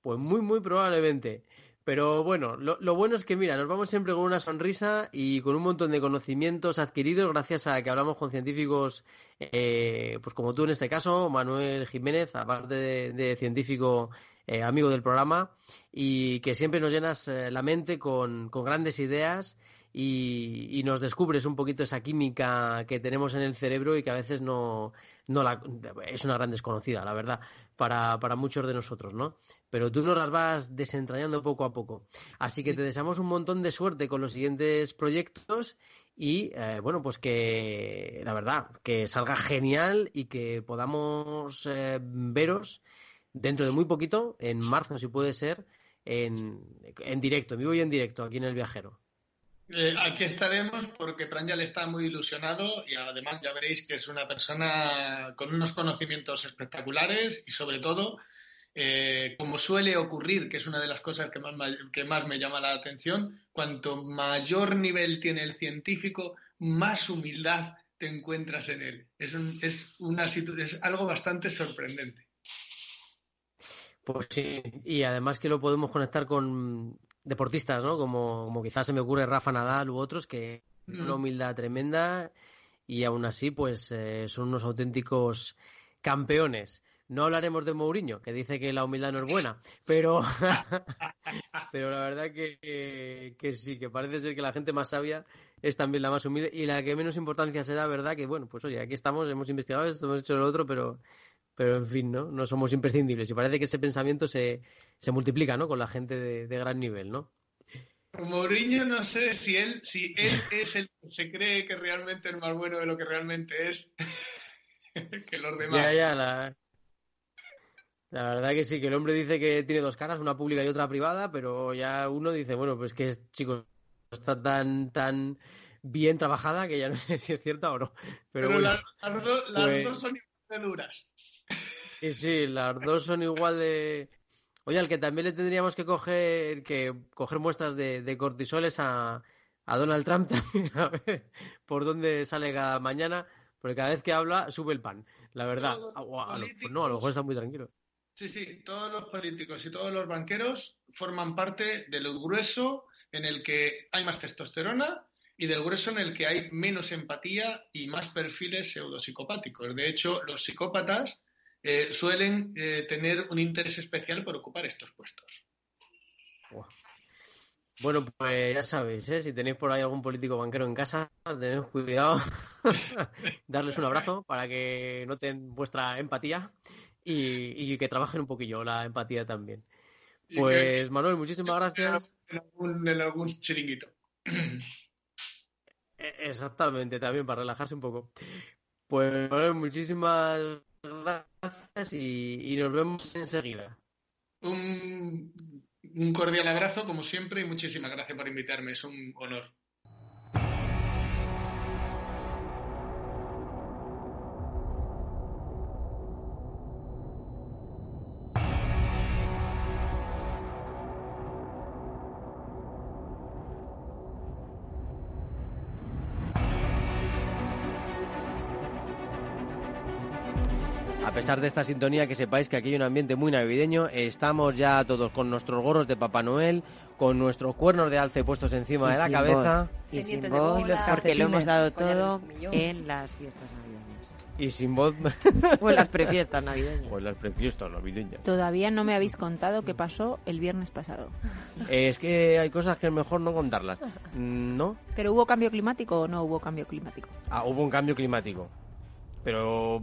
S1: Pues muy, muy probablemente. Pero bueno, lo, bueno es que, mira, nos vamos siempre con una sonrisa y con un montón de conocimientos adquiridos gracias a que hablamos con científicos, eh, pues como tú en este caso, Manuel Jiménez, aparte de, científico eh, amigo del programa, y que siempre nos llenas eh, la mente con, con grandes ideas y, nos descubres un poquito esa química que tenemos en el cerebro y que a veces no, no la, es una gran desconocida, la verdad, para, para muchos de nosotros, ¿no? Pero tú nos las vas desentrañando poco a poco. Así que te deseamos un montón de suerte con los siguientes proyectos y, eh, bueno, pues que, la verdad, que salga genial y que podamos eh, veros dentro de muy poquito, en marzo si puede ser, en, en directo, en vivo y en directo, aquí en El Viajero.
S5: Eh, aquí estaremos porque Pranjal está muy ilusionado y además ya veréis que es una persona con unos conocimientos espectaculares y sobre todo, eh, como suele ocurrir, que es una de las cosas que más, que más me llama la atención, cuanto mayor nivel tiene el científico, más humildad te encuentras en él. Es, es, una es algo bastante sorprendente.
S1: Pues sí, y además que lo podemos conectar con deportistas, ¿no? Como, como quizás se me ocurre Rafa Nadal u otros, que una mm. humildad tremenda y aún así, pues eh, son unos auténticos campeones. No hablaremos de Mourinho, que dice que la humildad no es buena, pero, pero la verdad que, que, sí, que parece ser que la gente más sabia es también la más humilde y la que menos importancia se da, ¿verdad? Que bueno, pues oye, aquí estamos, hemos investigado esto, hemos hecho lo otro, pero, pero en fin, ¿no? No somos imprescindibles y parece que ese pensamiento se, se multiplica, ¿no? Con la gente de, de gran nivel, ¿no?
S5: Mourinho no sé si él, si él es el que se cree que realmente es más bueno de lo que realmente es que los demás.
S1: Ya, ya, la, la verdad que sí, que el hombre dice que tiene dos caras, una pública y otra privada, pero ya uno dice, bueno, pues que chicos, está tan, tan bien trabajada que ya no sé si es cierta o no. Pero,
S5: las, pues dos son igual de duras.
S1: Sí, sí, las dos son igual de, Oye, al que también le tendríamos que coger, que coger muestras de, de cortisoles a, a, Donald Trump también, a ver por dónde sale cada mañana, porque cada vez que habla sube el pan, la verdad. Ah, no, a lo mejor está muy tranquilo.
S5: Sí, sí, todos los políticos y todos los banqueros forman parte del grueso en el que hay más testosterona y del grueso en el que hay menos empatía y más perfiles pseudopsicopáticos. De hecho, los psicópatas eh, suelen eh, tener un interés especial por ocupar estos puestos.
S1: Bueno, pues ya sabéis, ¿eh? si tenéis por ahí algún político banquero en casa, tened cuidado, darles un abrazo para que noten vuestra empatía y, que trabajen un poquillo la empatía también. Pues Manuel, muchísimas gracias.
S5: En algún, chiringuito.
S1: E, exactamente, también para relajarse un poco. Pues Manuel, muchísimas gracias y, nos vemos enseguida.
S5: Un, un cordial abrazo, como siempre, y muchísimas gracias por invitarme. Es un honor.
S1: Pesar de esta sintonía, que sepáis que aquí hay un ambiente muy navideño. Estamos ya todos con nuestros gorros de Papá Noel, con nuestros cuernos de alce puestos encima de la cabeza.
S2: Y sin voz, porque lo hemos dado todo en las fiestas navideñas.
S1: Y sin voz.
S2: o en las prefiestas navideñas.
S1: O en las prefiestas navideñas.
S6: Todavía no me habéis contado qué pasó el viernes pasado.
S1: Es que hay cosas que es mejor no contarlas. ¿No?
S6: ¿Pero hubo cambio climático o no hubo cambio climático?
S1: Ah, hubo un cambio climático pero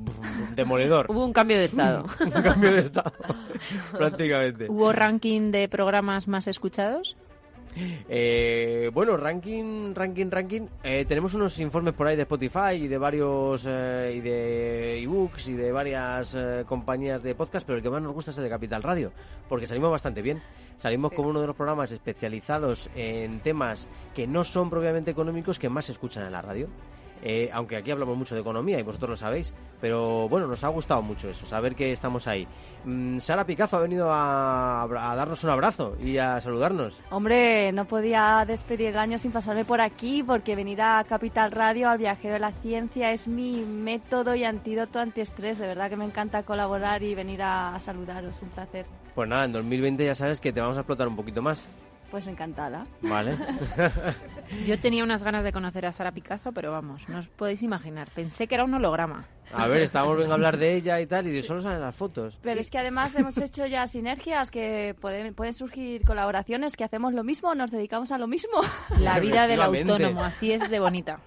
S1: demoledor.
S2: Hubo un cambio de estado.
S1: un cambio de estado, prácticamente.
S6: ¿Hubo ranking de programas más escuchados?
S1: Eh, bueno, ranking, ranking, ranking. Eh, tenemos unos informes por ahí de Spotify y de varios eh, y de ebooks y de varias compañías de podcast, pero el que más nos gusta es el de Capital Radio, porque salimos bastante bien. Salimos como uno de los programas especializados en temas que no son propiamente económicos que más se escuchan en la radio. Eh, aunque aquí hablamos mucho de economía y vosotros lo sabéis, pero bueno, nos ha gustado mucho eso, saber que estamos ahí. Mm, Sara Picazo ha venido a, darnos un abrazo y a saludarnos.
S7: Hombre, no podía despedir el año sin pasarme por aquí, porque venir a Capital Radio, al viajero de la ciencia, es mi método y antídoto antiestrés. De verdad que me encanta colaborar y venir a, a saludaros, un placer.
S1: Pues nada, en 2020 ya sabes que te vamos a explotar un poquito más.
S7: Pues encantada.
S1: Vale.
S6: Yo tenía unas ganas de conocer a Sara Picazo, pero vamos, no os podéis imaginar. Pensé que era un holograma.
S1: A ver, estábamos viendo hablar de ella y tal, y de solo salen las fotos.
S7: Pero es que además hemos hecho ya sinergias, que pueden, pueden surgir colaboraciones, que hacemos lo mismo, nos dedicamos a lo mismo.
S6: La vida del autónomo, así es de bonita.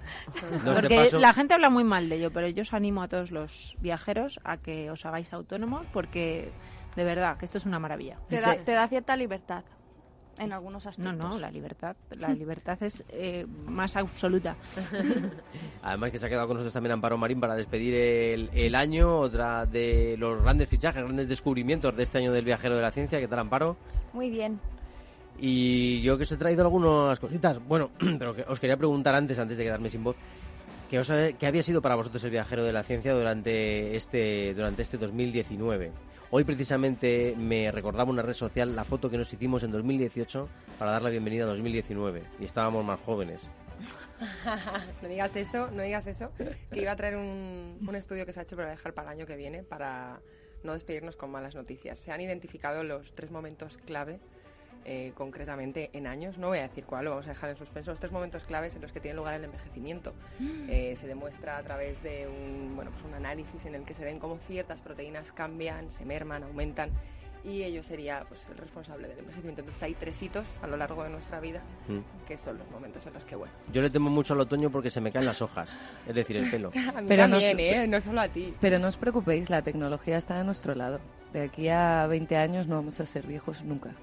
S6: Porque la gente habla muy mal de ello, pero yo os animo a todos los viajeros a que os hagáis autónomos, porque de verdad que esto es una maravilla.
S7: Te da, te da cierta libertad en algunos aspectos.
S6: No, no, la libertad, la libertad es eh, más absoluta.
S1: Además que se ha quedado con nosotros también Amparo Marín para despedir el, el, año, otra de los grandes fichajes, grandes descubrimientos de este año del viajero de la ciencia. ¿Qué tal, Amparo?
S7: Muy bien.
S1: Y yo que os he traído algunas cositas. Bueno, pero que os quería preguntar antes, antes de quedarme sin voz, ¿qué, os, qué había sido para vosotros el viajero de la ciencia durante este, durante este 2019? Hoy precisamente me recordaba una red social la foto que nos hicimos en 2018 para dar la bienvenida a 2019 y estábamos más jóvenes.
S8: no digas eso, no digas eso. Que iba a traer un, un estudio que se ha hecho, pero voy a dejar para el año que viene para no despedirnos con malas noticias. Se han identificado los tres momentos clave eh, concretamente en años. No voy a decir cuál, lo vamos a dejar en suspenso. Los tres momentos claves en los que tiene lugar el envejecimiento. Mm. Eh, se demuestra a través de un, bueno, pues un análisis en el que se ven cómo ciertas proteínas cambian, se merman, aumentan y ello sería pues, el responsable del envejecimiento. Entonces hay tres hitos a lo largo de nuestra vida mm. que son los momentos en los que, bueno...
S1: Yo le temo mucho al otoño porque se me caen las hojas, es decir, el pelo.
S8: pero también, no, ¿eh? No solo a ti.
S9: Pero no os preocupéis, la tecnología está de nuestro lado. De aquí a 20 años no vamos a ser viejos nunca.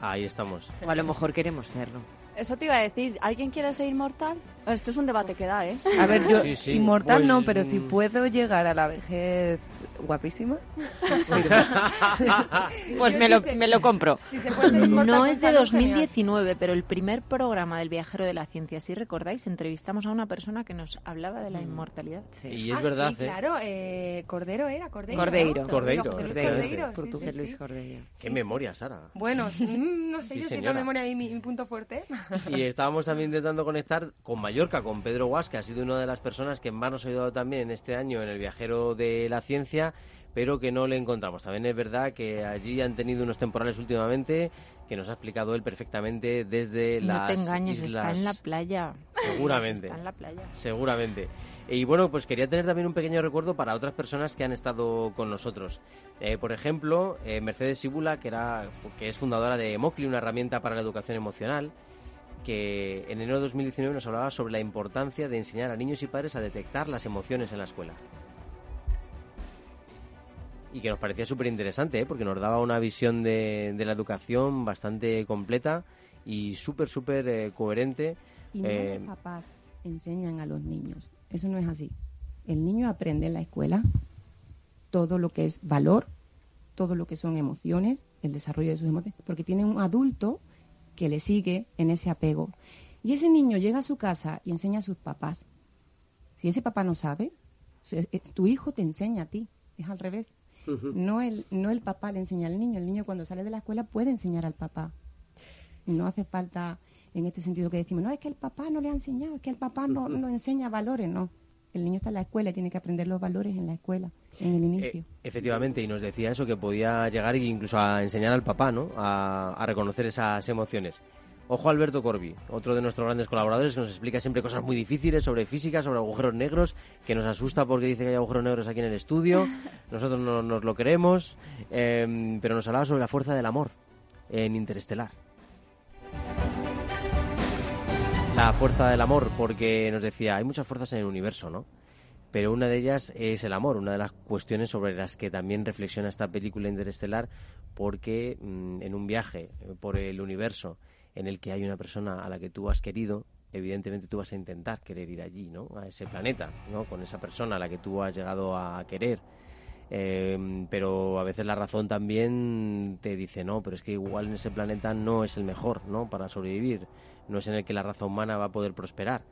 S1: Ahí estamos.
S3: O a lo mejor queremos serlo.
S7: Eso te iba a decir. ¿Alguien quiere ser inmortal? Esto es un debate que da, ¿eh?
S9: A ver, yo inmortal no, pues, pero si mm. puedo llegar a la vejez guapísima.
S3: pues me lo, me lo compro.
S6: no es de 2019, pero el primer programa del Viajero de la Ciencia, si recordáis, entrevistamos a una persona que nos hablaba de la mm. inmortalidad.
S1: Y es ah, verdad.
S8: Sí, ¿eh? claro, eh, Cordero era, Cordeiro.
S3: Cordeiro.
S1: Cordeiro.
S3: Cordeiro. Luis Cordeiro.
S1: Qué memoria, Sara.
S8: Bueno, mm, no sé, yo sé la memoria ahí mi, mi punto fuerte.
S1: Y estábamos también intentando conectar con Mallorca, con Pedro Guas, que ha sido una de las personas que más nos ha ayudado también este año en el Viajero de la Ciencia pero que no le encontramos. También es verdad que allí han tenido unos temporales últimamente que nos ha explicado él perfectamente desde
S6: no
S1: las
S6: No te engañes, está en la playa.
S1: Seguramente.
S6: está en la playa.
S1: Seguramente. Y bueno, pues quería tener también un pequeño recuerdo para otras personas que han estado con nosotros. Eh, por ejemplo, eh, Mercedes Sibula, que, era, que es fundadora de Mocli, una herramienta para la educación emocional, que en enero de 2019 nos hablaba sobre la importancia de enseñar a niños y padres a detectar las emociones en la escuela y que nos parecía súper interesante, ¿eh? porque nos daba una visión de, la educación bastante completa y súper, súper eh, coherente.
S10: Y no eh, los papás enseñan a los niños, eso no es así. El niño aprende en la escuela todo lo que es valor, todo lo que son emociones, el desarrollo de sus emociones, porque tiene un adulto que le sigue en ese apego. Y ese niño llega a su casa y enseña a sus papás. Si ese papá no sabe, tu hijo te enseña a ti, es al revés no, el, no el papá le enseña al niño, el niño cuando sale de la escuela puede enseñar al papá. No hace falta en este sentido que decimos, no, es que el papá no le ha enseñado, es que el papá no, no enseña valores, no. El niño está en la escuela y tiene que aprender los valores en la escuela, en el eh,
S1: efectivamente, y nos decía eso, que podía llegar incluso a enseñar al papá, ¿no? A, a reconocer esas emociones. Ojo Alberto Corbi, otro de nuestros grandes colaboradores que nos explica siempre cosas muy difíciles sobre física, sobre agujeros negros, que nos asusta porque dice que hay agujeros negros aquí en el estudio. Nosotros no nos lo queremos, em, pero nos hablaba sobre la fuerza del amor en Interestelar. La fuerza del amor, porque nos decía, hay muchas fuerzas en el universo, ¿no? Pero una de ellas es el amor, una de las cuestiones sobre las que también reflexiona esta película interestelar, porque mm, en un viaje por el universo, en el que hay una persona a la que tú has querido, evidentemente tú vas a intentar querer ir allí, ¿no? A ese planeta, ¿no? Con esa persona a la que tú has llegado a querer. Eh, pero a veces la razón también te dice, no, pero es que igual en ese planeta no es el mejor, ¿no? Para sobrevivir. No es en el que la raza humana va a poder prosperar.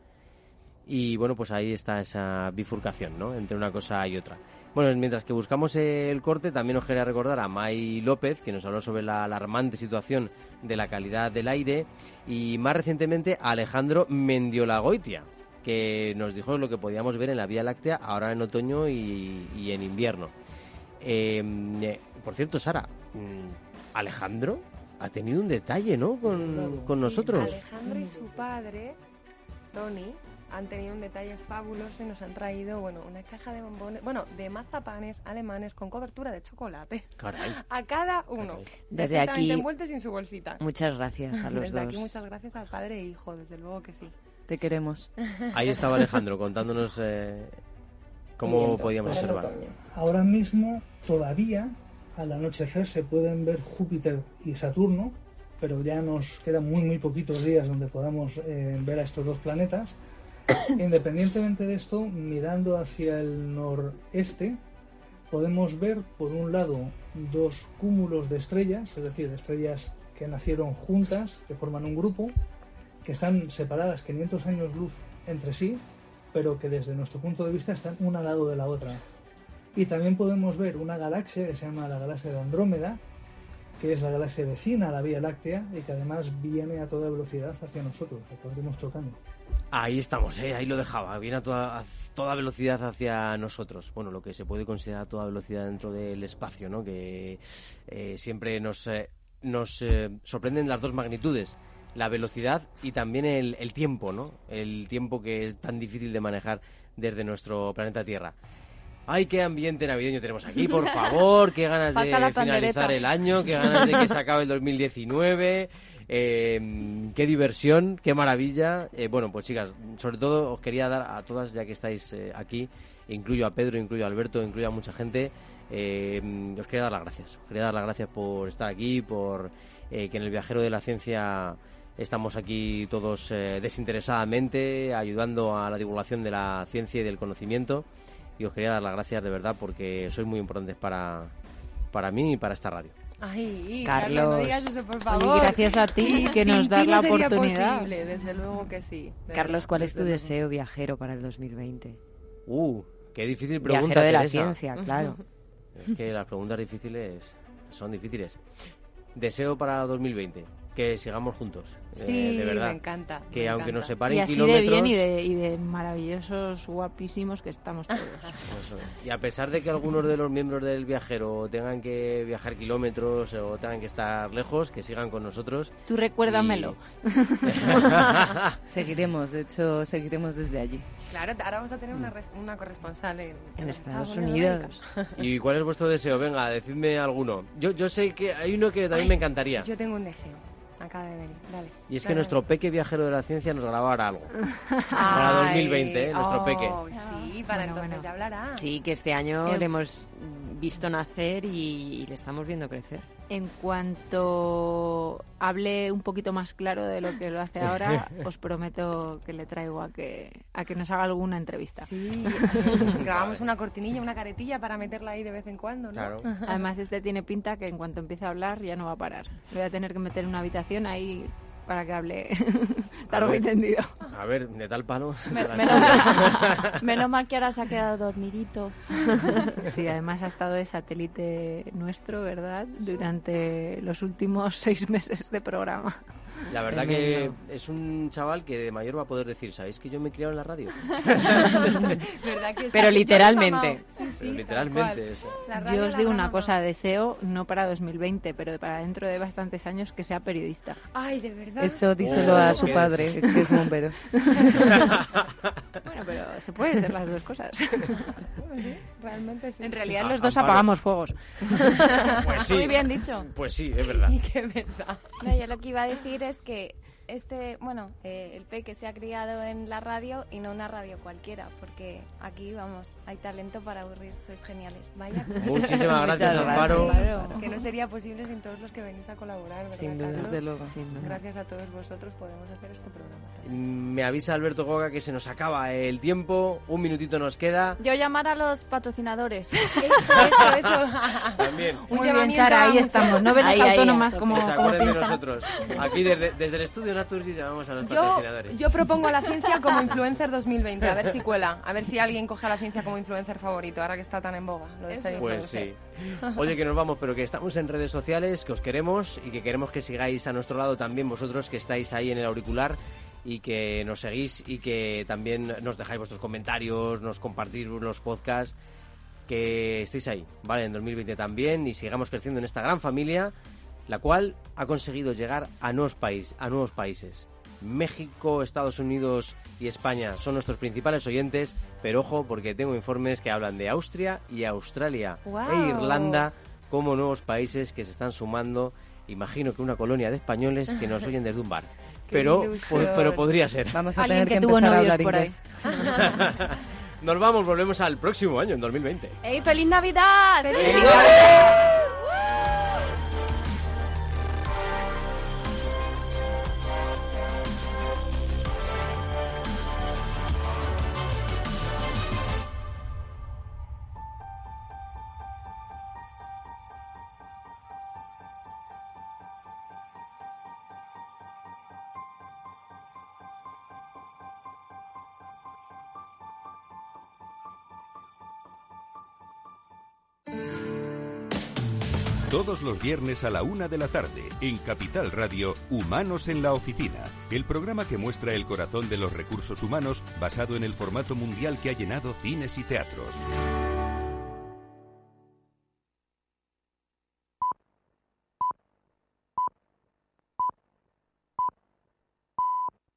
S1: Y bueno, pues ahí está esa bifurcación, ¿no? Entre una cosa y otra. Bueno, mientras que buscamos el corte, también os quería recordar a May López, que nos habló sobre la alarmante situación de la calidad del aire, y más recientemente a Alejandro Mendiolagoitia, que nos dijo lo que podíamos ver en la Vía Láctea ahora en otoño y, en invierno. Em, eh, por cierto, Sara, mm, Alejandro ha tenido un detalle, ¿no? Con, con nosotros.
S8: Alejandro y su padre, Tony, han tenido un detalle fabuloso y nos han traído, bueno, una caja de bombones, bueno, de mazapanes alemanes con cobertura de chocolate.
S1: Caray.
S8: A cada uno.
S3: Desde aquí.
S8: envueltos sin su bolsita.
S3: Muchas gracias a los
S8: desde
S3: dos.
S8: aquí muchas gracias al padre e hijo, desde luego que sí.
S9: Te queremos.
S1: Ahí estaba Alejandro contándonos eh, cómo podíamos observar.
S11: Ahora mismo todavía al anochecer se pueden ver Júpiter y Saturno, pero ya nos quedan muy muy poquitos días donde podamos eh, ver a estos dos planetas Independientemente de esto, mirando hacia el noreste, podemos ver por un lado dos cúmulos de estrellas, es decir, estrellas que nacieron juntas, que forman un grupo, que están separadas 500 años luz entre sí, pero que desde nuestro punto de vista están una al lado de la otra. Y también podemos ver una galaxia que se llama la galaxia de Andrómeda, que es la galaxia vecina a la Vía Láctea y que además viene a toda velocidad hacia nosotros, de nuestro cambio.
S1: Ahí estamos, ¿eh? ahí lo dejaba. Viene a toda, toda velocidad hacia nosotros. Bueno, lo que se puede considerar toda velocidad dentro del espacio, ¿no? Que eh, siempre nos, eh, nos eh, sorprenden las dos magnitudes. La velocidad y también el, el tiempo, ¿no? El tiempo que es tan difícil de manejar desde nuestro planeta Tierra. Ay, qué ambiente navideño tenemos aquí, por favor, qué ganas de finalizar el año, qué ganas de que se acabe el 2019. Eh, qué diversión, qué maravilla. Eh, bueno, pues chicas, sobre todo os quería dar a todas, ya que estáis eh, aquí, incluyo a Pedro, incluyo a Alberto, incluyo a mucha gente, os quería dar las gracias. Os quería dar las gracias por estar aquí, por que en el viajero de la ciencia estamos aquí todos desinteresadamente, ayudando a la divulgación de la ciencia y del conocimiento. Y os quería dar las gracias de verdad porque sois muy importantes para, para mí y para esta radio.
S6: Ay, Carlos, no digas eso, por favor. gracias a ti que nos das la oportunidad.
S8: Posible, desde luego que sí.
S3: Carlos, ¿cuál es tu deseo viajero para el 2020?
S1: Uh, qué difícil pregunta.
S3: Viajero de la ciencia, claro.
S1: Es que las preguntas difíciles son difíciles. Deseo para 2020 que sigamos juntos.
S6: Eh, sí,
S1: de verdad.
S6: me encanta.
S1: Que aunque
S6: nos
S1: separen
S6: y así
S1: kilómetros...
S6: de bien y de, y de maravillosos, guapísimos que estamos todos.
S1: Y a pesar de que algunos de los miembros del viajero tengan que viajar kilómetros o tengan que estar lejos, que sigan con nosotros.
S6: Tú recuérdamelo.
S9: seguiremos, de hecho, seguiremos desde allí.
S8: Claro, ahora vamos a tener una, una corresponsal en,
S3: en Estados Unidos.
S1: ¿Y cuál es vuestro deseo? Venga, decidme alguno. Yo, yo sé que hay uno que también me encantaría.
S8: Yo tengo un deseo acaba de venir. Dale.
S1: Y es que nuestro peque viajero de la ciencia nos grabara algo. para 2020, ¿eh? nuestro peque.
S8: Oh, sí, para entonces ya hablará.
S3: Sí, que este año le hemos visto nacer y, le estamos viendo crecer.
S6: En cuanto hable un poquito más claro de lo que lo hace ahora, os prometo que le traigo a que, a que nos haga alguna entrevista.
S8: Sí, grabamos una cortinilla, una caretilla para meterla ahí de vez en cuando, ¿no?
S1: Claro.
S6: Además, este tiene pinta que en cuanto empiece a hablar ya no va a parar. Voy a tener que meter en una habitación ahí para que hable largo y tendido.
S1: A ver, de tal palo.
S12: menos, mal que ahora se ha quedado dormidito.
S6: Sí, además ha estado de satélite nuestro, ¿verdad? Durante los últimos seis meses de programa.
S1: La verdad que es un chaval que de mayor va a poder decir, ¿sabéis que yo me he criado en la radio?
S3: Pero literalmente.
S1: pero literalmente.
S6: Yo os digo una cosa, deseo, no para 2020, pero para dentro de bastantes años, que sea periodista.
S8: Ay, de verdad.
S9: Eso díselo a su padre, que es bombero.
S6: bueno, pero se puede ser las dos cosas.
S8: sí, realmente sí.
S6: En realidad los dos apagamos fuegos.
S1: Pues sí.
S12: Muy bien dicho.
S1: Pues sí, es verdad.
S8: Y qué verdad.
S12: No, yo lo que iba a decir es que este, bueno, eh, el peque se ha criado en la radio y no una radio cualquiera, porque aquí, vamos, hay talento para aburrir, sois geniales. Vaya.
S1: Muchísimas gracias, Amparo.
S8: Que no sería posible sin todos los que venís a colaborar, ¿verdad,
S9: sin duda, desde luego.
S8: Gracias a todos vosotros podemos hacer este programa.
S1: Me avisa Alberto Goga que se nos acaba el tiempo, un minutito nos queda.
S12: Yo llamar a los patrocinadores.
S8: eso, eso, eso.
S1: También.
S6: Muy bien, Sara, ahí estamos. No ven autónomas como, como
S1: de nosotros. Aquí desde, desde el estudio Naturgy llamamos a los
S8: yo,
S1: patrocinadores.
S8: Yo propongo a la ciencia como influencer 2020, a ver si cuela, a ver si alguien coge a la ciencia como influencer favorito, ahora que está tan en boga. Lo de ser
S1: pues sí. Oye, que nos vamos, pero que estamos en redes sociales, que os queremos y que queremos que sigáis a nuestro lado también vosotros que estáis ahí en el auricular y que nos seguís y que también nos dejáis vuestros comentarios, nos compartís los podcasts, que estéis ahí, ¿vale? En 2020 también y sigamos creciendo en esta gran familia la cual ha conseguido llegar a nuevos, países, a nuevos países. México, Estados Unidos y España son nuestros principales oyentes, pero ojo porque tengo informes que hablan de Austria y Australia e Irlanda como nuevos países que se están sumando. Imagino que una colonia de españoles que nos oyen desde un bar. Pero, pero podría ser.
S9: Vamos a tener que, tuvo novios por ahí.
S1: Nos vamos, volvemos al próximo año, en 2020.
S12: ¡Ey, feliz Navidad!
S8: ¡Feliz Navidad!
S4: Todos los viernes a la una de la tarde, en Capital Radio, Humanos en la Oficina, el programa que muestra el corazón de los recursos humanos basado en el formato mundial que ha llenado cines y teatros.